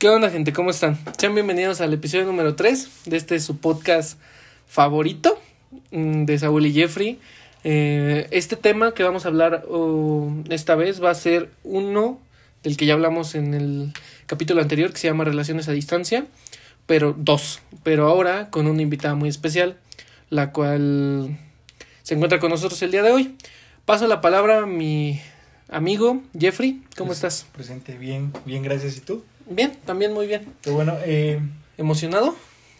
¿Qué onda, gente? ¿Cómo están? Sean bienvenidos al episodio número 3 de este su podcast favorito mm, de Saúl y Jeffrey. Eh, este tema que vamos a hablar oh, esta vez va a ser uno del que ya hablamos en el capítulo anterior que se llama Relaciones a Distancia, pero dos, pero ahora con una invitada muy especial, la cual se encuentra con nosotros el día de hoy. Paso la palabra a mi amigo Jeffrey. ¿Cómo Pues, estás? Presente, bien, bien, gracias. ¿Y tú? Bien, también muy bien. Qué bueno, eh, ¿Emocionado?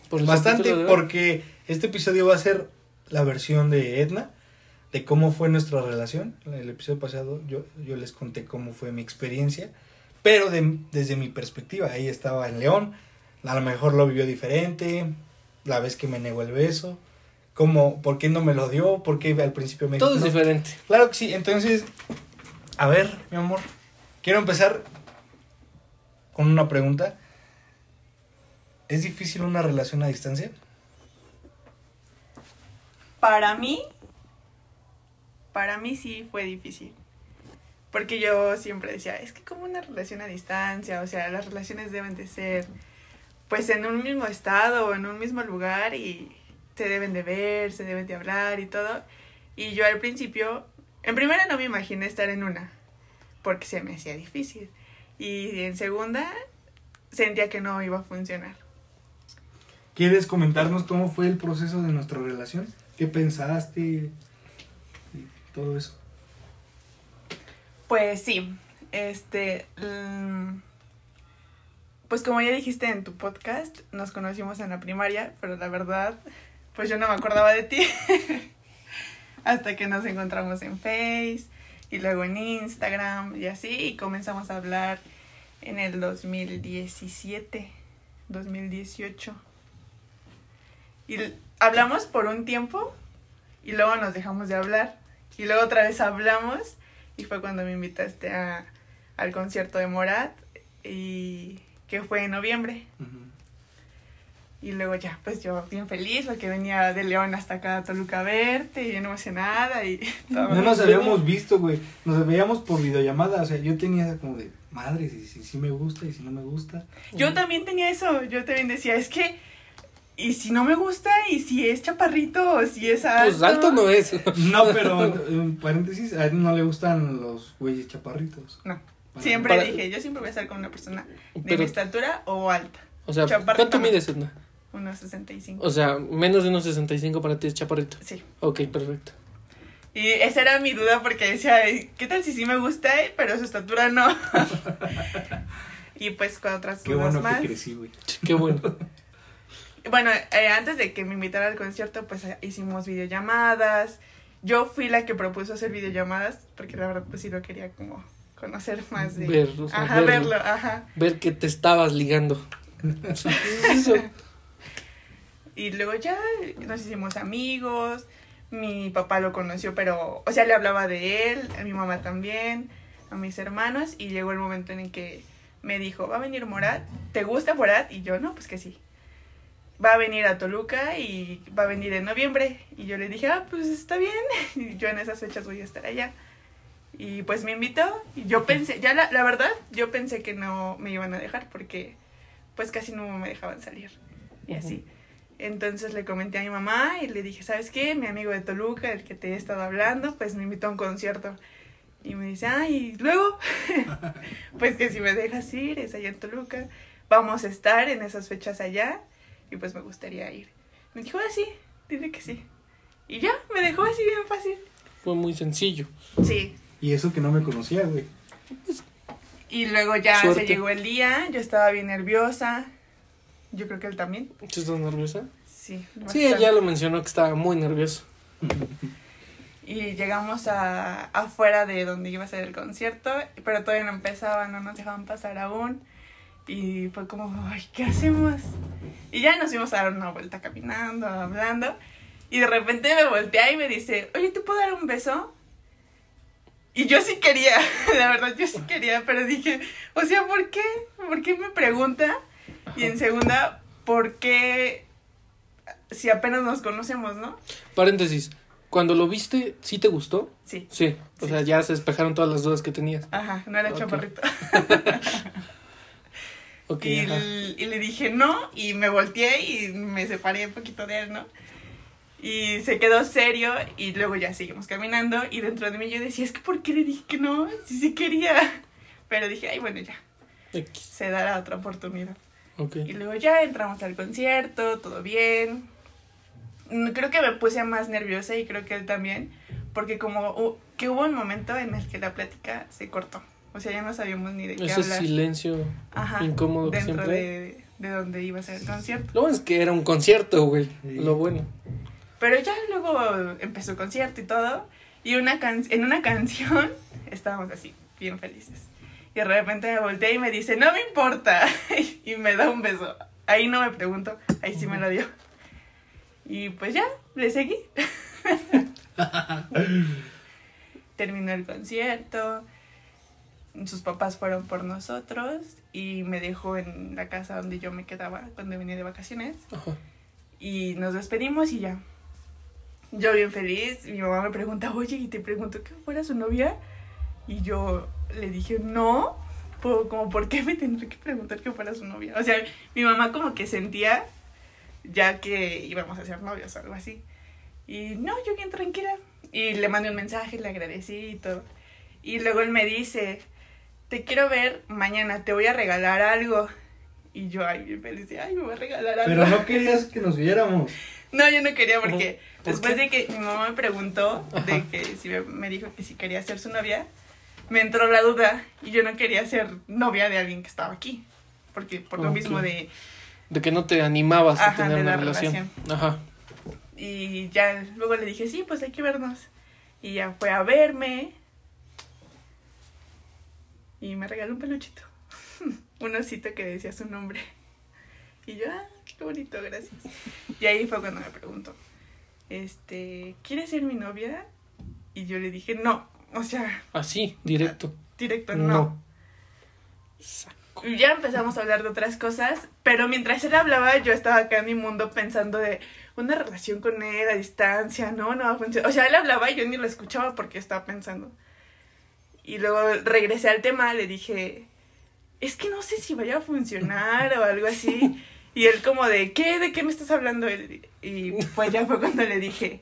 Por bastante porque este episodio va a ser la versión de Edna, de cómo fue nuestra relación. El episodio pasado yo, yo les conté cómo fue mi experiencia, pero de- desde mi perspectiva. Ahí estaba en León, a lo mejor lo vivió diferente, la vez que me negó el beso, cómo, por qué no me lo dio, por qué al principio me Todo es diferente. Claro que sí, entonces, a ver, mi amor, quiero empezar con una pregunta. ¿Es difícil una relación a distancia? Para mí, para mí sí fue difícil. Porque yo siempre decía, es que como una relación a distancia, o sea, las relaciones deben de ser pues en un mismo estado en un mismo lugar y se deben de ver, se deben de hablar y todo. Y yo al principio, en primera no me imaginé estar en una, porque se me hacía difícil. Y en segunda, sentía que no iba a funcionar. ¿Quieres comentarnos cómo fue el proceso de nuestra relación? ¿Qué pensaste? Y todo eso. Pues sí, este, mm, pues como ya dijiste en tu podcast, nos conocimos en la primaria, pero la verdad, pues yo no me acordaba de ti hasta que nos encontramos en Face y luego en Instagram y así, y comenzamos a hablar en el 2017, 2018. Y hablamos por un tiempo y luego nos dejamos de hablar y luego otra vez hablamos y fue cuando me invitaste a, al concierto de Morat y que fue en noviembre. Y luego ya, pues yo bien feliz porque venía de León hasta acá a Toluca a verte y bien emocionada y todo. No nos habíamos visto, güey. Nos veíamos por videollamada. O sea, yo tenía como de, madre, si, si, si me gusta y si no me gusta. Yo también tenía eso, yo también decía, es que, y si no me gusta, y si es chaparrito, o si es alto. Pues alto no es. No, pero en paréntesis, a él no le gustan los güeyes chaparritos. No, Para- siempre Para- dije, yo siempre voy a estar con una persona de Pero- mi estatura o alta, O sea, ¿cuánto mides, Edna? Unos 65. O sea, menos de unos 65 para ti es chaparrito. Sí. Ok, perfecto. Y esa era mi duda porque decía, "Ay, ¿qué tal si sí me gusta, eh, pero su estatura no? y pues con otras Qué dudas bueno más. que crecí, güey. Qué bueno. Bueno, eh, antes de que me invitara al concierto, pues eh, hicimos videollamadas. Yo fui la que propuso hacer videollamadas porque la verdad pues sí lo quería como conocer más de... Ver, o sea, ajá, verlo. verlo, ajá. Ver que te estabas ligando. Eso. Y luego ya nos hicimos amigos. Mi papá lo conoció, pero, o sea, le hablaba de él, a mi mamá también, a mis hermanos. Y llegó el momento en el que me dijo, va a venir Morat, ¿te gusta Morat? Y yo, no, pues que sí. Va a venir a Toluca y va a venir en noviembre. Y yo le dije, ah, pues está bien. Y yo en esas fechas voy a estar allá. Y pues me invitó. Y yo pensé, ya la, la verdad, yo pensé que no me iban a dejar porque pues casi no me dejaban salir. Y así. Entonces le comenté a mi mamá y le dije, ¿sabes qué? Mi amigo de Toluca, el que te he estado hablando, pues me invitó a un concierto. Y me dice, ay, ¿y luego? pues que si me dejas ir, es allá en Toluca. Vamos a estar en esas fechas allá y pues me gustaría ir. Me dijo, ah, sí, dile que sí. Y ya, me dejó así bien fácil. Fue muy sencillo. Sí. Y eso que no me conocía, güey. Y luego ya Suerte. se llegó el día, yo estaba bien nerviosa. Yo creo que él también. ¿Tú estás nerviosa? Sí. Sí, bastante. ya lo mencionó que estaba muy nervioso. Y llegamos a afuera de donde iba a ser el concierto, pero todavía no empezaba, no nos dejaban pasar aún. Y fue como, ay, ¿qué hacemos? Y ya nos fuimos a dar una vuelta caminando, hablando. Y de repente me voltea y me dice, oye, ¿te puedo dar un beso? Y yo sí quería, la verdad, yo sí quería, pero dije, o sea, ¿por qué? ¿Por qué me pregunta? Y en segunda, ¿por qué si apenas nos conocemos, no? Paréntesis. Cuando lo viste, ¿sí te gustó? Sí. Sí. O Sí. sea, ya se despejaron todas las dudas que tenías. Ajá, no era Ok. chaparrito. Ok, y, y le dije no, y me volteé y me separé un poquito de él, ¿no? Y se quedó serio y luego ya seguimos caminando y dentro de mí yo decía, es que ¿por qué le dije que no? Si sí quería. Pero dije, ay, bueno, ya, X. se dará otra oportunidad. Y luego ya entramos al concierto, todo bien. Mm, Creo que me puse más nerviosa y creo que él también, porque como que hubo un momento en el que la plática se cortó. O sea, ya no sabíamos ni de qué Ese hablar. silencio Ajá, incómodo que dentro siempre. de, de donde iba a ser el concierto. Lo bueno es que era un concierto, güey. Sí. Lo bueno. Pero ya luego empezó el concierto y todo. Y una can en una canción estábamos así, bien felices. Y de repente me volteé y me dice, no me importa. y me da un beso. Ahí no me pregunto, ahí sí me lo dio. Y pues ya, le seguí. Terminó el concierto. Sus papás fueron por nosotros y me dejó en la casa donde yo me quedaba cuando venía de vacaciones. Ajá. Y nos despedimos y ya. Yo bien feliz, mi mamá me pregunta, oye, y te pregunto que fuera su novia. Y yo le dije, no, po- como, ¿por qué me tendré que preguntar que fuera su novia? O sea, mi mamá como que sentía ya que íbamos a ser novios o algo así. Y no, yo bien tranquila. Y le mandé un mensaje, le agradecí y todo. Y luego él me dice, te quiero ver mañana, te voy a regalar algo. Y yo, ay, bien feliz, ay, me voy a regalar algo. Pero no querías que nos viéramos. No, yo no quería porque ¿Por después qué? de que mi mamá me preguntó, de que si me dijo que si quería ser su novia, me entró la duda y yo no quería ser novia de alguien que estaba aquí. Porque por lo mismo de... De que no te animabas a tener una la relación. Ajá. Y ya luego le dije, sí, pues hay que vernos. Y ya fue a verme. Y me regaló un peluchito. un osito que decía su nombre. Y yo, ah, qué bonito, gracias. Y ahí fue cuando me preguntó, este, ¿quieres ser mi novia? Y yo le dije, no. O sea, Así, directo. directo, No. no. Ya empezamos a hablar de otras cosas, pero mientras él hablaba, yo estaba acá en mi mundo pensando de una relación con él a distancia, no, no va a funcionar. O sea, él hablaba y yo ni lo escuchaba porque estaba pensando. Y luego regresé al tema, le dije, es que no sé si vaya a funcionar o algo así. Y él como de, ¿qué? ¿De qué me estás hablando? Y pues ya fue cuando le dije,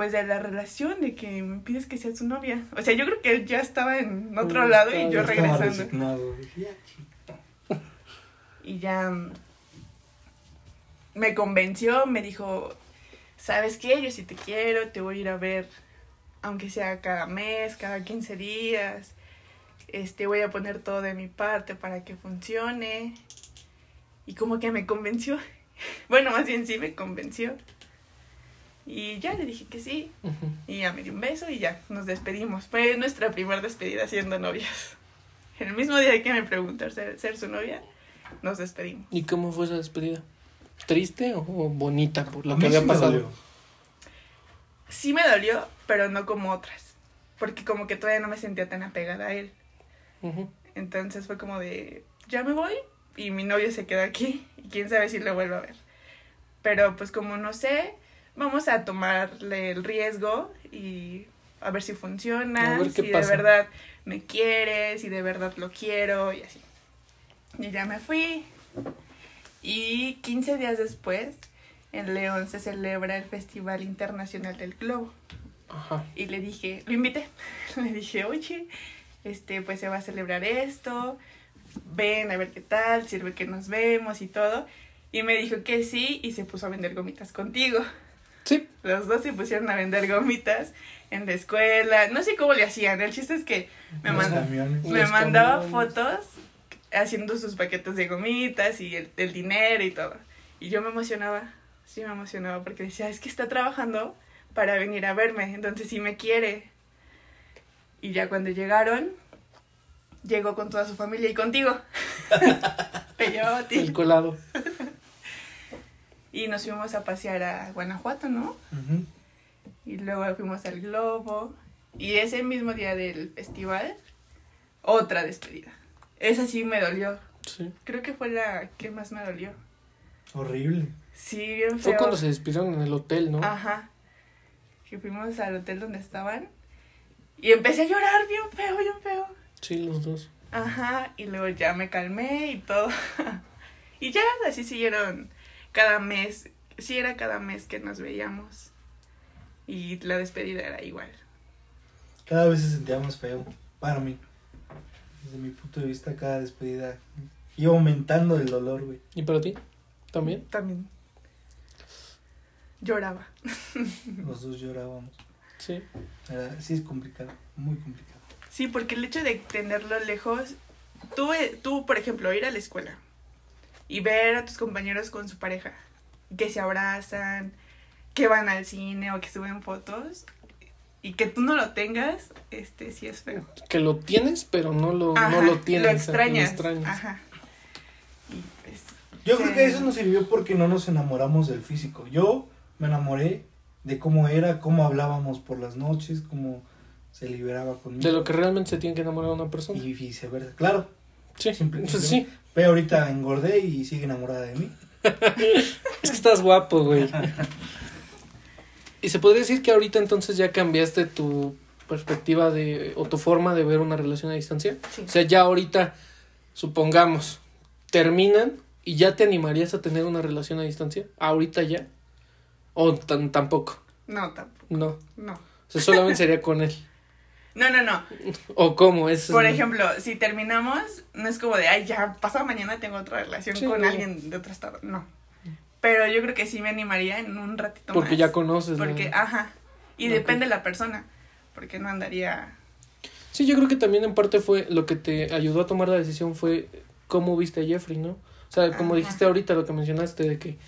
pues de la relación, de que me pides que sea su novia. O sea, yo creo que él ya estaba en otro lado y yo regresando. resignado. Dije, "Ya, chico". Y ya mm, me convenció, me dijo, ¿sabes qué? Yo sí te quiero, te voy a ir a ver, aunque sea cada mes, cada 15 días. Este, voy a poner todo de mi parte para que funcione. Y como que me convenció. Bueno, más bien sí me convenció. Y ya le dije que sí. Y ya me dio un beso y ya nos despedimos. Fue nuestra primera despedida siendo novias. El mismo día que me preguntó ser, ser su novia, nos despedimos. ¿Y cómo fue esa despedida? ¿Triste o bonita por lo A que había sí me pasado? dolió. Sí me dolió, pero no como otras. Porque como que todavía no me sentía tan apegada a él. Ujú. Entonces fue como de, ya me voy y mi novio se queda aquí y quién sabe si lo vuelvo a ver. Pero pues como no sé, vamos a tomarle el riesgo y a ver si funciona, ver si pasa. de verdad me quiere, si de verdad lo quiero y así. Y ya me fui. Y 15 días después, en León se celebra el Festival Internacional del Globo. Ajá. Y le dije, lo invité. Le dije, oye, este, pues se va a celebrar esto. Ven a ver qué tal, sirve que nos vemos y todo. Y me dijo que sí y se puso a vender gomitas contigo. Sí. Los dos se pusieron a vender gomitas en la escuela. No sé cómo le hacían. El chiste es que me, Los mandaba camiones. fotos haciendo sus paquetes de gomitas y el, el dinero y todo. Y yo me emocionaba. Sí, me emocionaba porque decía, es que está trabajando para venir a verme. Entonces sí me quiere. Y ya cuando llegaron, llegó con toda su familia y contigo. Te llevaba a ti. El colado. Y nos fuimos a pasear a Guanajuato, ¿no? Ujú. Y luego fuimos al Globo. Y ese mismo día del festival, otra despedida. Esa sí me dolió. Sí. Creo que fue la que más me dolió. Horrible. Sí, bien feo. Fue cuando se despidieron en el hotel, ¿no? Ajá. Que fuimos al hotel donde estaban. Y empecé a llorar bien feo, bien feo. Sí, los dos. Ajá, y luego ya me calmé y todo. y ya así siguieron cada mes. Sí, era cada mes que nos veíamos. Y la despedida era igual. Cada vez se sentía más feo para mí. Desde mi punto de vista, cada despedida iba aumentando el dolor, güey. ¿Y para ti? ¿También? También. Lloraba. Los dos llorábamos. Sí. Era- sí es complicado, muy complicado. Sí, porque el hecho de tenerlo lejos, tú, tú, por ejemplo, ir a la escuela y ver a tus compañeros con su pareja, que se abrazan, que van al cine o que suben fotos, y que tú no lo tengas, este sí es feo. Que lo tienes, pero no lo, Ajá, no lo tienes. Lo o sea, extrañas. extrañas. Ajá. Y pues, Yo Sí. creo que eso nos sirvió porque no nos enamoramos del físico. Yo me enamoré de cómo era, cómo hablábamos por las noches, cómo se liberaba conmigo. De lo que realmente se tiene que enamorar una persona. Y viceversa. Claro, Sí, Simple- pues sí. pero ahorita engordé y sigue enamorada de mí. Es que estás guapo, güey. y se podría decir que ahorita entonces ya cambiaste tu perspectiva de o tu forma de ver una relación a distancia. sí. O sea, ya ahorita, supongamos, terminan y ya te animarías a tener una relación a distancia. Ahorita ya. O tan, tampoco. No, tampoco. No. No. O sea, solamente sería con él. No, no, no. O cómo es. Por ejemplo, si terminamos, no es como de, ay, ya, pasado mañana tengo otra relación Sí, con no. alguien de otro estado. No. Pero yo creo que sí me animaría en un ratito Porque más. ya conoces. Porque, ajá. Y depende de la persona. Porque no andaría. Sí, yo creo que también en parte fue lo que te ayudó a tomar la decisión fue cómo viste a Jeffrey, ¿no? O sea, como Ajá. dijiste ahorita lo que mencionaste de que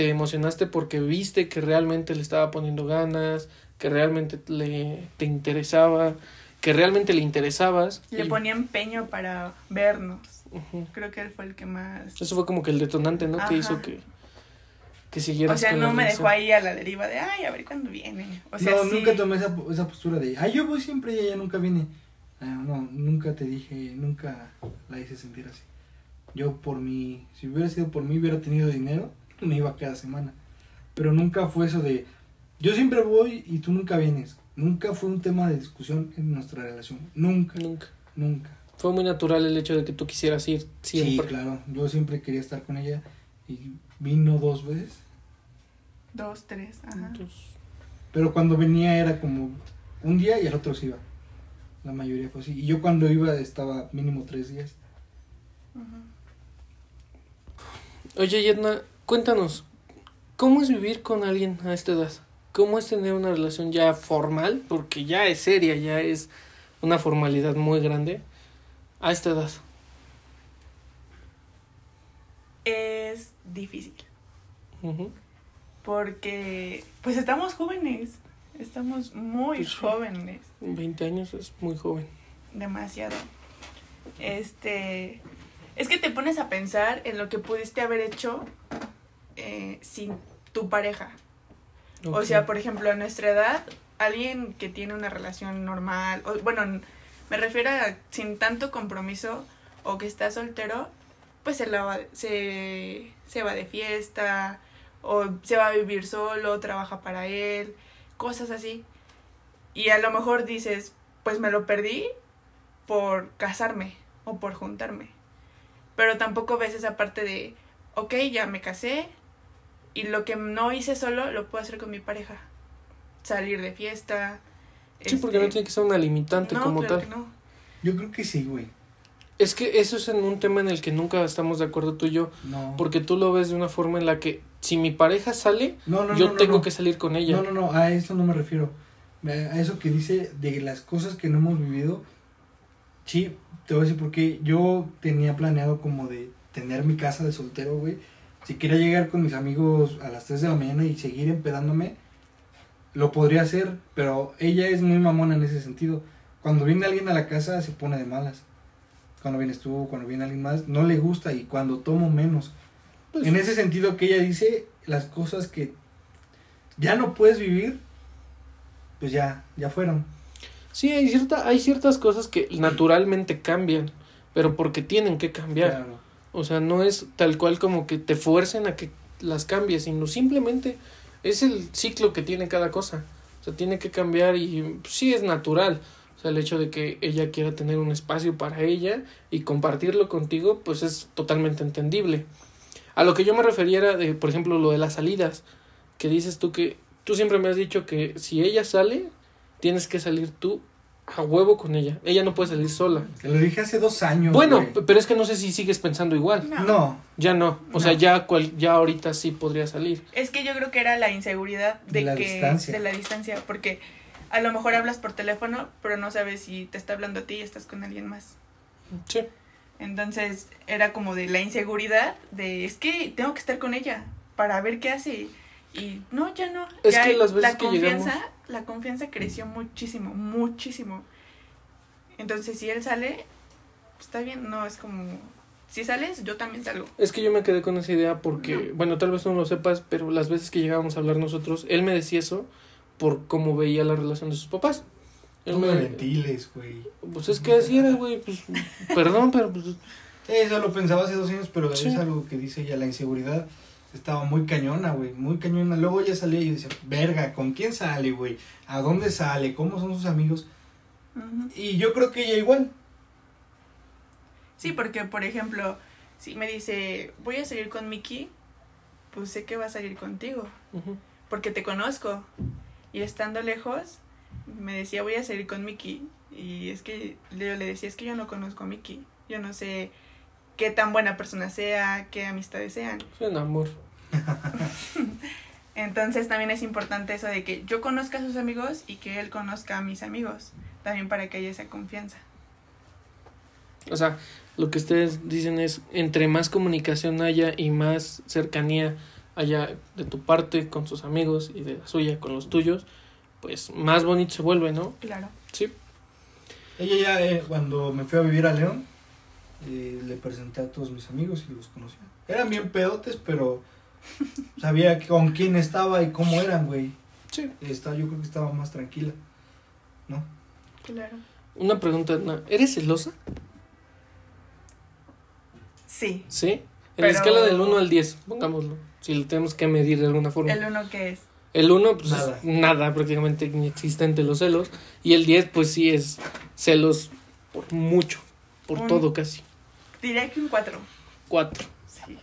te emocionaste porque viste que realmente le estaba poniendo ganas, que realmente le te interesaba, que realmente le interesabas. Le y- ponía empeño para vernos. Ujú. Creo que él fue el que más. Eso fue como que el detonante, ¿no? Que Ajá. hizo que que siguieras O sea, no me dejó ahí a la deriva de, ay, a ver cuándo viene. O sea, no, sí. nunca tomé esa, esa postura de, ay, yo voy siempre y ella nunca viene. Ah, no, nunca te dije, nunca la hice sentir así. Yo por mí, si hubiera sido por mí, hubiera tenido dinero, me iba cada semana. Pero nunca fue eso de, yo siempre voy y tú nunca vienes. Nunca fue un tema de discusión en nuestra relación. Nunca, Nunca. nunca. Fue muy natural el hecho de que tú quisieras ir siempre. Sí, claro. Yo siempre quería estar con ella y vino dos veces. Dos, tres, ajá. Pero cuando venía era como un día y el otro se iba. La mayoría fue así. Y yo cuando iba estaba mínimo tres días. Ujú. Oye, Yedna, cuéntanos, ¿cómo es vivir con alguien a esta edad? ¿Cómo es tener una relación ya formal? Porque ya es seria, ya es una formalidad muy grande a esta edad. Es difícil. Ujú. Porque, pues estamos jóvenes. Estamos muy Pues jóvenes. 20 años es muy joven. demasiado. Este, es que te pones a pensar en lo que pudiste haber hecho eh, sin tu pareja. O sea, por ejemplo, a nuestra edad, alguien que tiene una relación normal, o, bueno, me refiero a sin tanto compromiso o que está soltero, pues se, la va, se, se va de fiesta o se va a vivir solo, trabaja para él, cosas así. Y a lo mejor dices, pues me lo perdí por casarme o por juntarme. Pero tampoco ves esa parte de, ok, ya me casé y lo que no hice solo lo puedo hacer con mi pareja. Salir de fiesta. Sí, porque no este, tiene que ser una limitante no, como claro tal. que no. Yo creo que sí, güey. Es que eso es en un tema en el que nunca estamos de acuerdo tú y yo, No. porque tú lo ves de una forma en la que si mi pareja sale, no, no, yo no, no, tengo no. que salir con ella. No, no, no, a eso no me refiero. A eso que dice de las cosas que no hemos vivido. Sí, te voy a decir porque yo tenía planeado como de tener mi casa de soltero, güey. Si quería llegar con mis amigos a las 3 de la mañana y seguir empedándome, lo podría hacer, pero ella es muy mamona en ese sentido. Cuando viene alguien a la casa se pone de malas. Cuando vienes tú, cuando viene alguien más, no le gusta y cuando tomo menos. Pues, En ese sentido que ella dice las cosas que ya no puedes vivir, pues ya, ya fueron. Sí, hay, cierta, hay ciertas cosas que naturalmente cambian, pero porque tienen que cambiar. Claro. O sea, no es tal cual como que te fuercen a que las cambies, sino simplemente es el ciclo que tiene cada cosa. O sea, tiene que cambiar y sí es natural. O sea, el hecho de que ella quiera tener un espacio para ella y compartirlo contigo, pues es totalmente entendible. A lo que yo me refería era de, por ejemplo, lo de las salidas, que dices tú que tú siempre me has dicho que si ella sale, tienes que salir tú a huevo con ella. Ella no puede salir sola. Te lo dije hace dos años. Bueno, güey. pero es que no sé si sigues pensando igual. No. No. Ya no. O sea, ya cual, ya ahorita sí podría salir. Es que yo creo que era la inseguridad de, De la que distancia. de la distancia, porque a lo mejor hablas por teléfono, pero no sabes si te está hablando a ti y estás con alguien más. Sí. Entonces era como de la inseguridad de es que tengo que estar con ella para ver qué hace y no ya no. Es Ya que las veces la que confianza, llegamos- la confianza creció muchísimo, muchísimo. Entonces si él sale, pues, está bien, no es como si sales yo también salgo. Es que yo me quedé con esa idea porque, No. bueno, tal vez tú no lo sepas, pero las veces que llegábamos a hablar nosotros, él me decía eso por cómo veía la relación de sus papás. Él No me me ventiles, güey. Pues es que así era, güey, pues perdón, pero pues Eso lo pensaba hace dos años, pero Sí. es algo que dice ella, la inseguridad estaba muy cañona, güey, muy cañona. Luego ella salía y yo decía, verga, ¿con quién sale, güey? ¿A dónde sale? ¿Cómo son sus amigos? Y yo creo que ella igual. Sí, porque por ejemplo, si me dice voy a salir con Mickey, pues sé que va a salir contigo. porque te conozco. Y estando lejos, me decía, voy a salir con Mickey. Y es que yo le decía, es que yo no conozco a Mickey. Yo no sé qué tan buena persona sea, qué amistades sean. es un amor. Entonces también es importante eso de que yo conozca a sus amigos y que él conozca a mis amigos. También para que haya esa confianza. O sea, lo que ustedes dicen es, entre más comunicación haya y más cercanía haya de tu parte con sus amigos y de la suya con los tuyos, pues más bonito se vuelve, ¿no? Claro. Sí. Ella ya, eh, cuando me fui a vivir a León, eh, le presenté a todos mis amigos y los conocía. Eran bien pedotes, pero sabía con quién estaba y cómo eran, güey. Sí. Estaba, yo creo que estaba más tranquila. ¿No? Claro. Una pregunta, ¿eres celosa? Sí. ¿Sí? En Pero- la escala del 1 al 10, pongámoslo, si lo tenemos que medir de alguna forma. El uno que es. El 1, pues Nada. es nada, prácticamente inexistente los celos. Y el 10, pues sí es celos por mucho, por Un- todo casi. Diría que un 4. 4. Sí.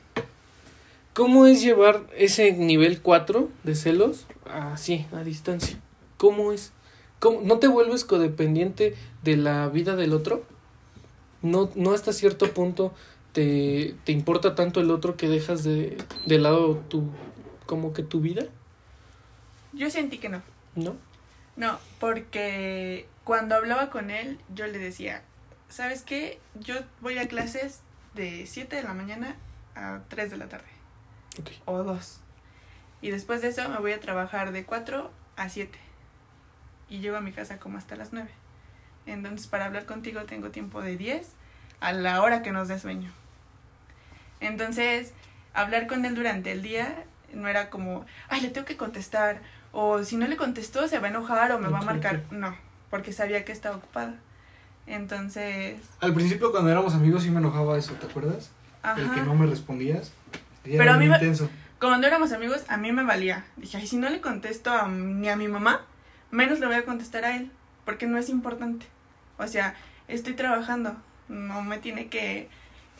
¿Cómo es llevar ese nivel 4 de celos así, a distancia? ¿Cómo es? ¿Cómo? ¿No te vuelves codependiente de la vida del otro? ¿No, no hasta cierto punto te, te importa tanto el otro que dejas de, de lado tu, como que tu vida? Yo sentí que no. ¿No? No, porque cuando hablaba con él, yo le decía, ¿sabes qué? Yo voy a clases de 7 de la mañana a 3 de la tarde, o 2. Y después de eso me voy a trabajar de 4 a 7. Y llego a mi casa como hasta las 9. Entonces, para hablar contigo tengo tiempo de 10 a la hora que nos dé sueño. Entonces, hablar con él durante el día no era como, ay, le tengo que contestar, o si no le contestó se va a enojar o me va a marcar. No, porque sabía que estaba ocupada. Entonces, Al principio cuando éramos amigos sí me enojaba eso, ¿te acuerdas? El que ajá. no me respondías. Era Pero a mí me- intenso. Cuando éramos amigos, a mí me valía. Dije, ay, si no le contesto a, ni a mi mamá, menos le voy a contestar a él, porque no es importante. O sea, estoy trabajando, no me tiene que,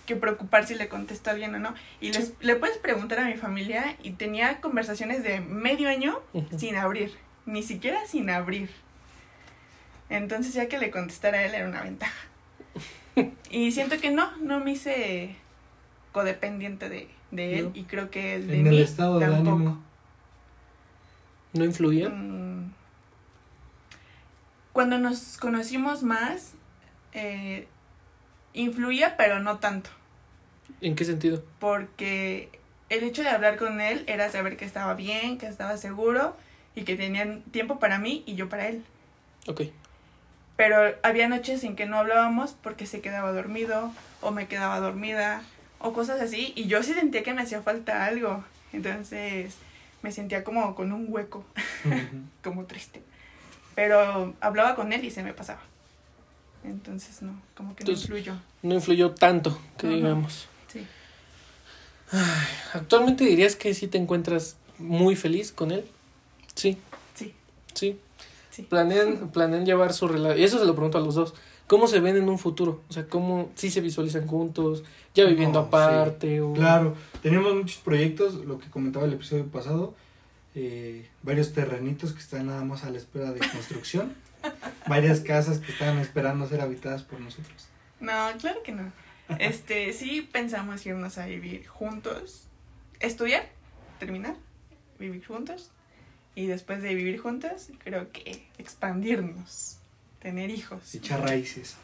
que preocupar si le contesto a alguien o no. Y les, le puedes preguntar a mi familia y tenía conversaciones de medio año sin abrir, ni siquiera sin abrir. Entonces ya que le contestara a él era una ventaja. Y siento que no, no me hice codependiente de, de él No. y creo que el de En el mí estado de tampoco. ánimo. ¿No influía? Mm. Cuando nos conocimos más, eh, influía, pero no tanto. ¿En qué sentido? Porque el hecho de hablar con él era saber que estaba bien, que estaba seguro y que tenían tiempo para mí y yo para él. Ok. Pero había noches en que no hablábamos porque se quedaba dormido o me quedaba dormida o cosas así y yo sí sentía que me hacía falta algo. Entonces me sentía como con un hueco, como triste. Pero hablaba con él y se me pasaba. Entonces no, como que no influyó. No influyó tanto, que digamos. Sí. ¿Actualmente dirías que sí te encuentras muy feliz con él? Sí, Sí, sí. Sí. planean, planean llevar su relación. Y eso se lo pregunto a los dos. ¿Cómo se ven en un futuro? O sea, ¿cómo sí se visualizan juntos? ¿Ya viviendo No, aparte? O... Claro, tenemos muchos proyectos, lo que comentaba el episodio pasado, eh, varios terrenitos que están nada más a la espera de construcción, varias casas que están esperando ser habitadas por nosotros. No, claro que no. Este, sí pensamos irnos a vivir juntos, estudiar, terminar, vivir juntos y después de vivir juntos, creo que expandirnos, tener hijos. Echar raíces.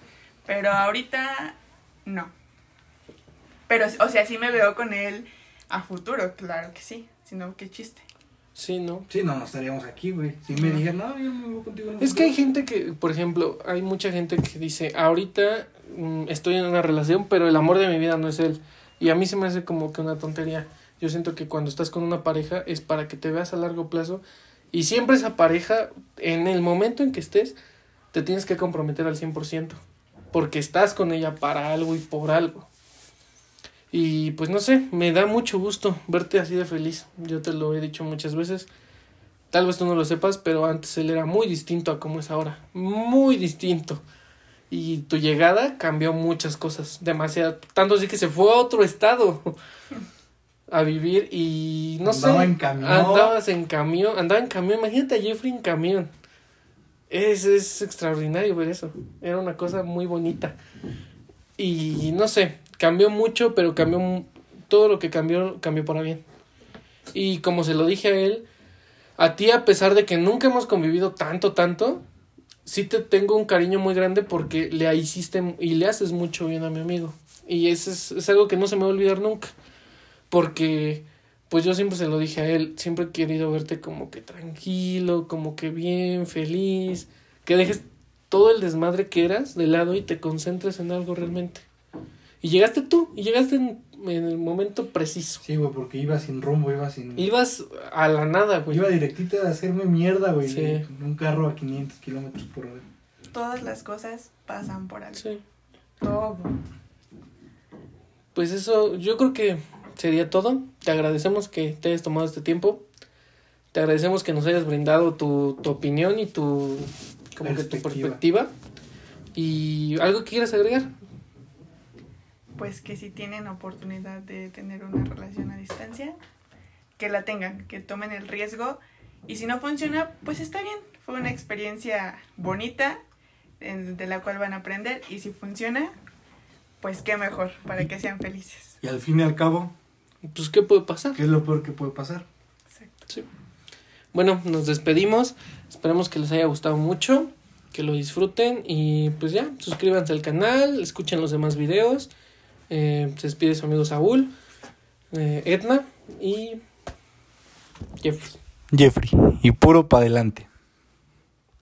Pero ahorita no. Pero, o sea, sí me veo con él a futuro, claro que sí. Si no, qué chiste. Sí, ¿no? Sí, no, no estaríamos aquí, güey. Si me dijeran, no, yo me voy contigo. en un Es que hay futuro". gente que, por ejemplo, hay mucha gente que dice, ahorita mm, estoy en una relación, pero el amor de mi vida no es él. Y a mí se me hace como que una tontería. Yo siento que cuando estás con una pareja es para que te veas a largo plazo y siempre esa pareja, en el momento en que estés, te tienes que comprometer al 100%, porque estás con ella para algo y por algo. Y pues no sé, me da mucho gusto verte así de feliz. Yo te lo he dicho muchas veces. Tal vez tú no lo sepas, pero antes él era muy distinto a como es ahora. Muy distinto. Y tu llegada cambió muchas cosas. Demasiado. Tanto así que se fue a otro estado a vivir y no Andaba sé. en camión. Andabas en camión. Andaba en camión. Imagínate a Jeffrey en camión. Es, es extraordinario ver eso. Era una cosa muy bonita. Y no sé, cambió mucho, pero cambió todo lo que cambió, cambió para bien. Y como se lo dije a él, a ti a pesar de que nunca hemos convivido tanto, tanto, sí te tengo un cariño muy grande porque le hiciste y le haces mucho bien a mi amigo. Y eso es, es algo que no se me va a olvidar nunca. Porque, pues yo siempre se lo dije a él, siempre he querido verte como que tranquilo, como que bien, feliz, que dejes todo el desmadre que eras de lado y te concentres en algo realmente. Y llegaste tú, y llegaste en, en el momento preciso. Sí, güey, porque iba sin rumbo, iba sin... Ibas a la nada, güey. Iba directito a hacerme mierda, güey. Sí. En un carro a 500 kilómetros por hora. Todas las cosas pasan por algo. Sí. Todo. Pues eso, yo creo que sería todo. Te agradecemos que te hayas tomado este tiempo. Te agradecemos que nos hayas brindado tu, tu opinión y tu, como que tu Perspectiva. perspectiva. Y algo que quieras agregar. Pues que si tienen oportunidad de tener una relación a distancia, que la tengan, que tomen el riesgo. Y si no funciona, pues está bien. Fue una experiencia bonita en- de la cual van a aprender. Y si funciona, pues qué mejor, para que sean felices. Y al fin y al cabo, Pues, ¿qué puede pasar? ¿qué es lo peor que puede pasar? Exacto. Sí. Bueno, nos despedimos. Esperemos que les haya gustado mucho, que lo disfruten y pues ya, suscríbanse al canal, escuchen los demás videos. Eh, se despide su amigo Saúl, eh, Edna y Jeffrey. Jeffrey. Y puro para adelante.